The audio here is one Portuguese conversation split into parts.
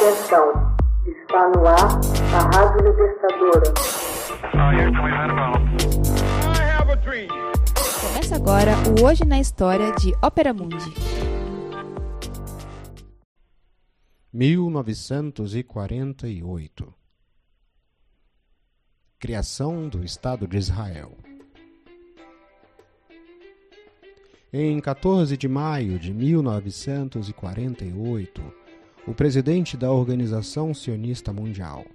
Atenção, está no ar a Rádio Libertadora. Começa agora o Hoje na História de Ópera Mundi. 1948 Criação do Estado de Israel Em 14 de maio de 1948, o presidente da Organização Sionista Mundial,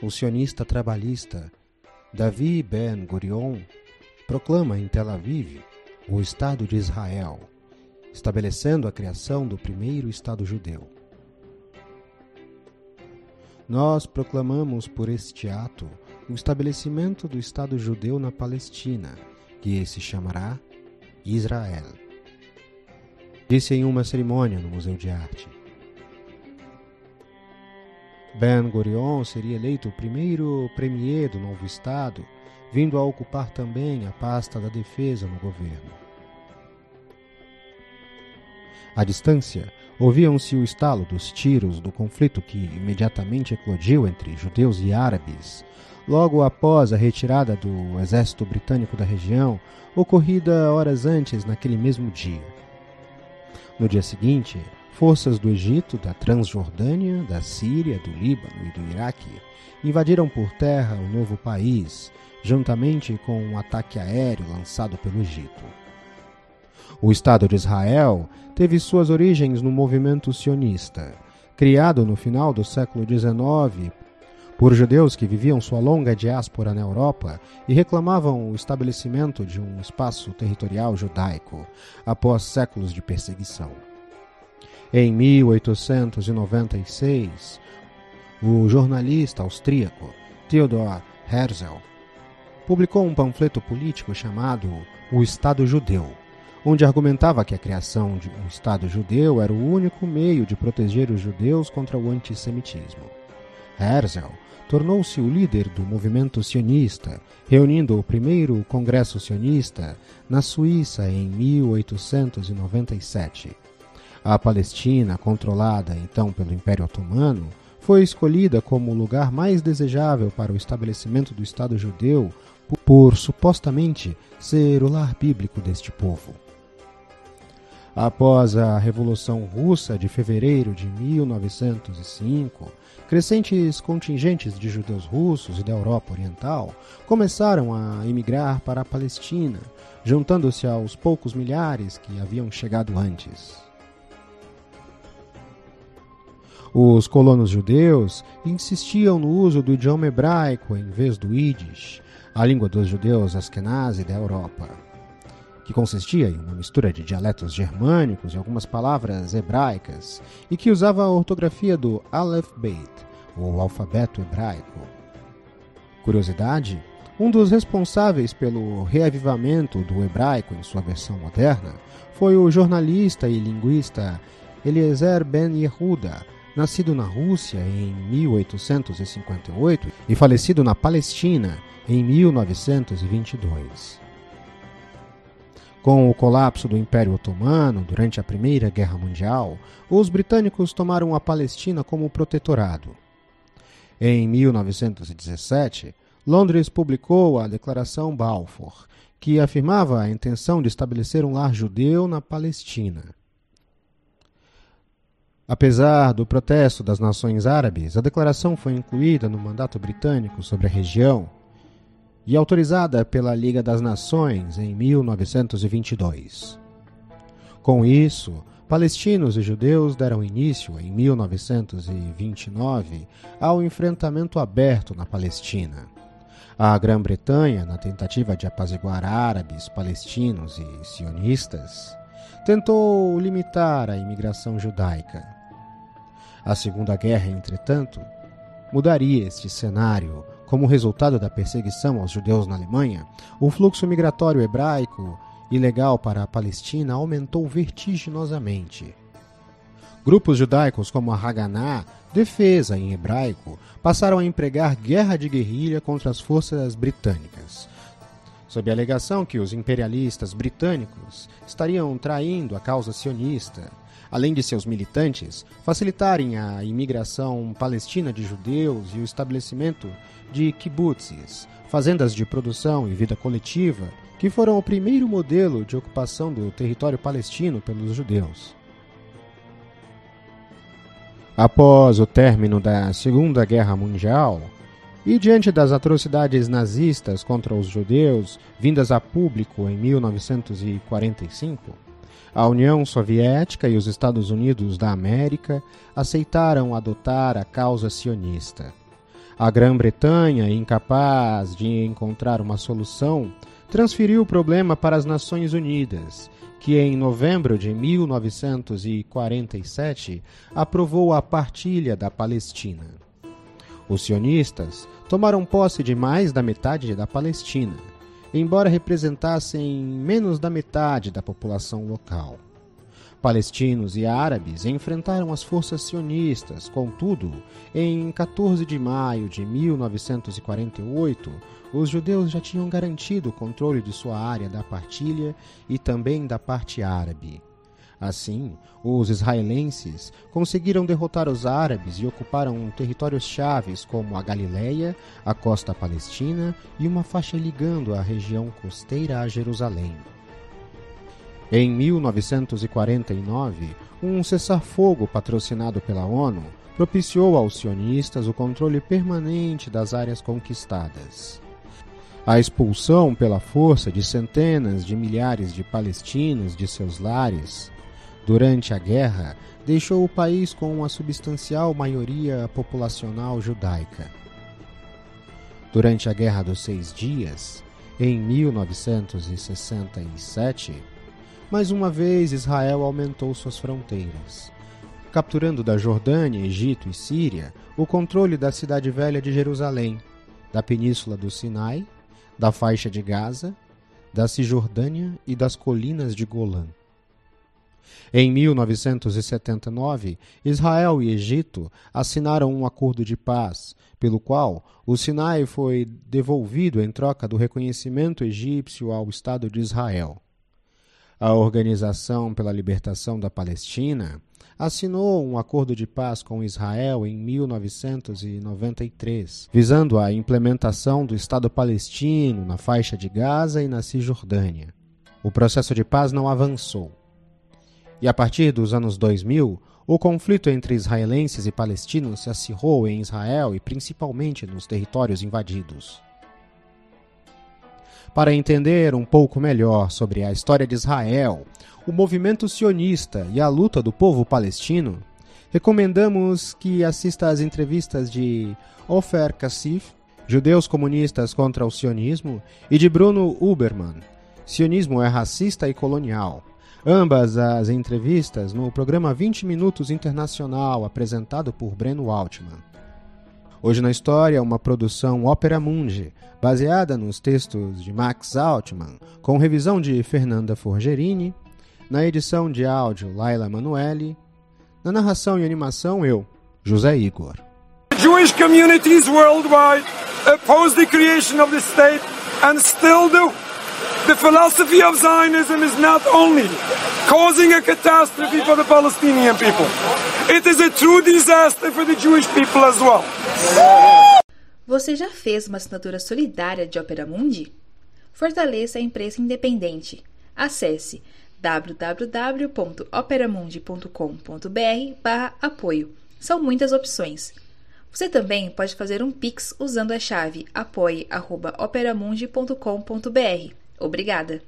o sionista trabalhista Davi Ben Gurion, proclama em Tel Aviv o Estado de Israel, estabelecendo a criação do primeiro Estado judeu. Nós proclamamos por este ato o estabelecimento do Estado judeu na Palestina, que se chamará Israel. Disse em uma cerimônia no Museu de Arte. Ben Gurion seria eleito o primeiro premier do novo Estado, vindo a ocupar também a pasta da defesa no governo. À distância, ouviam-se o estalo dos tiros do conflito que imediatamente eclodiu entre judeus e árabes, logo após a retirada do exército britânico da região, ocorrida horas antes naquele mesmo dia. No dia seguinte, forças do Egito, da Transjordânia, da Síria, do Líbano e do Iraque invadiram por terra o novo país, juntamente com um ataque aéreo lançado pelo Egito. O Estado de Israel teve suas origens no movimento sionista, criado no final do século XIX por judeus que viviam sua longa diáspora na Europa e reclamavam o estabelecimento de um espaço territorial judaico após séculos de perseguição. Em 1896, o jornalista austríaco Theodor Herzl publicou um panfleto político chamado O Estado Judeu, onde argumentava que a criação de um Estado judeu era o único meio de proteger os judeus contra o antissemitismo. Herzl tornou-se o líder do movimento sionista, reunindo o primeiro Congresso Sionista na Suíça em 1897. A Palestina, controlada então pelo Império Otomano, foi escolhida como o lugar mais desejável para o estabelecimento do Estado judeu por supostamente ser o lar bíblico deste povo. Após a Revolução Russa de fevereiro de 1905, crescentes contingentes de judeus russos e da Europa Oriental começaram a emigrar para a Palestina, juntando-se aos poucos milhares que haviam chegado antes. Os colonos judeus insistiam no uso do idioma hebraico em vez do Yiddish, a língua dos judeus Askenazi da Europa que consistia em uma mistura de dialetos germânicos e algumas palavras hebraicas, e que usava a ortografia do Aleph Beit, o alfabeto hebraico. Curiosidade: um dos responsáveis pelo reavivamento do hebraico em sua versão moderna foi o jornalista e linguista Eliezer Ben Yehuda, nascido na Rússia em 1858 e falecido na Palestina em 1922. Com o colapso do Império Otomano durante a Primeira Guerra Mundial, os britânicos tomaram a Palestina como protetorado. Em 1917, Londres publicou a Declaração Balfour, que afirmava a intenção de estabelecer um lar judeu na Palestina. Apesar do protesto das nações árabes, a declaração foi incluída no mandato britânico sobre a região e autorizada pela Liga das Nações em 1922. Com isso, palestinos e judeus deram início, em 1929, ao enfrentamento aberto na Palestina. A Grã-Bretanha, na tentativa de apaziguar árabes, palestinos e sionistas, tentou limitar a imigração judaica. A Segunda Guerra, entretanto, mudaria este cenário como resultado da perseguição aos judeus na Alemanha, o fluxo migratório hebraico ilegal para a Palestina aumentou vertiginosamente. Grupos judaicos como a Haganah, defesa em hebraico, passaram a empregar guerra de guerrilha contra as forças britânicas, sob a alegação que os imperialistas britânicos estariam traindo a causa sionista. Além de seus militantes, facilitarem a imigração palestina de judeus e o estabelecimento de kibbutzes, fazendas de produção e vida coletiva, que foram o primeiro modelo de ocupação do território palestino pelos judeus. Após o término da Segunda Guerra Mundial, e diante das atrocidades nazistas contra os judeus vindas a público em 1945, a União Soviética e os Estados Unidos da América aceitaram adotar a causa sionista. A Grã-Bretanha, incapaz de encontrar uma solução, transferiu o problema para as Nações Unidas, que em novembro de 1947 aprovou a partilha da Palestina. Os sionistas tomaram posse de mais da metade da Palestina, embora representassem menos da metade da população local. Palestinos e árabes enfrentaram as forças sionistas, contudo, em 14 de maio de 1948, os judeus já tinham garantido o controle de sua área da partilha e também da parte árabe. Assim, os israelenses conseguiram derrotar os árabes e ocuparam territórios chaves como a Galileia, a costa palestina e uma faixa ligando a região costeira a Jerusalém. Em 1949, um cessar-fogo patrocinado pela ONU propiciou aos sionistas o controle permanente das áreas conquistadas. A expulsão pela força de centenas de milhares de palestinos de seus lares durante a guerra deixou o país com uma substancial maioria populacional judaica. Durante a Guerra dos Seis Dias, em 1967, mais uma vez Israel aumentou suas fronteiras, capturando da Jordânia, Egito e Síria o controle da cidade velha de Jerusalém, da península do Sinai, da faixa de Gaza, da Cisjordânia e das colinas de Golã. Em 1979, Israel e Egito assinaram um acordo de paz, pelo qual o Sinai foi devolvido em troca do reconhecimento egípcio ao Estado de Israel. A Organização pela Libertação da Palestina assinou um acordo de paz com Israel em 1993, visando a implementação do Estado palestino na faixa de Gaza e na Cisjordânia. O processo de paz não avançou. E a partir dos anos 2000, o conflito entre israelenses e palestinos se acirrou em Israel e principalmente nos territórios invadidos. Para entender um pouco melhor sobre a história de Israel, o movimento sionista e a luta do povo palestino, recomendamos que assista às entrevistas de Ofer Kassif, Judeus Comunistas contra o Sionismo, e de Bruno Uberman, Sionismo é Racista e Colonial, Ambas as entrevistas no programa 20 Minutos Internacional, apresentado por Breno Altman. Hoje na História, uma produção Ópera Mundi, baseada nos textos de Max Altman, com revisão de Fernanda Forgerini, na edição de áudio Laila Emanuele, na narração e animação eu, José Igor. Jewish communities worldwide oppose the creation of the state and still do. The philosophy of Zionism is not only causing a catastrophe for the Palestinian people, it is a true disaster for the Jewish people as well. Você já fez uma assinatura solidária de Opera Mundi? Fortaleça a imprensa independente. Acesse www.operamundi.com.br/apoio. São muitas opções. Você também pode fazer um Pix usando a chave apoie.operamundi.com.br. Obrigada!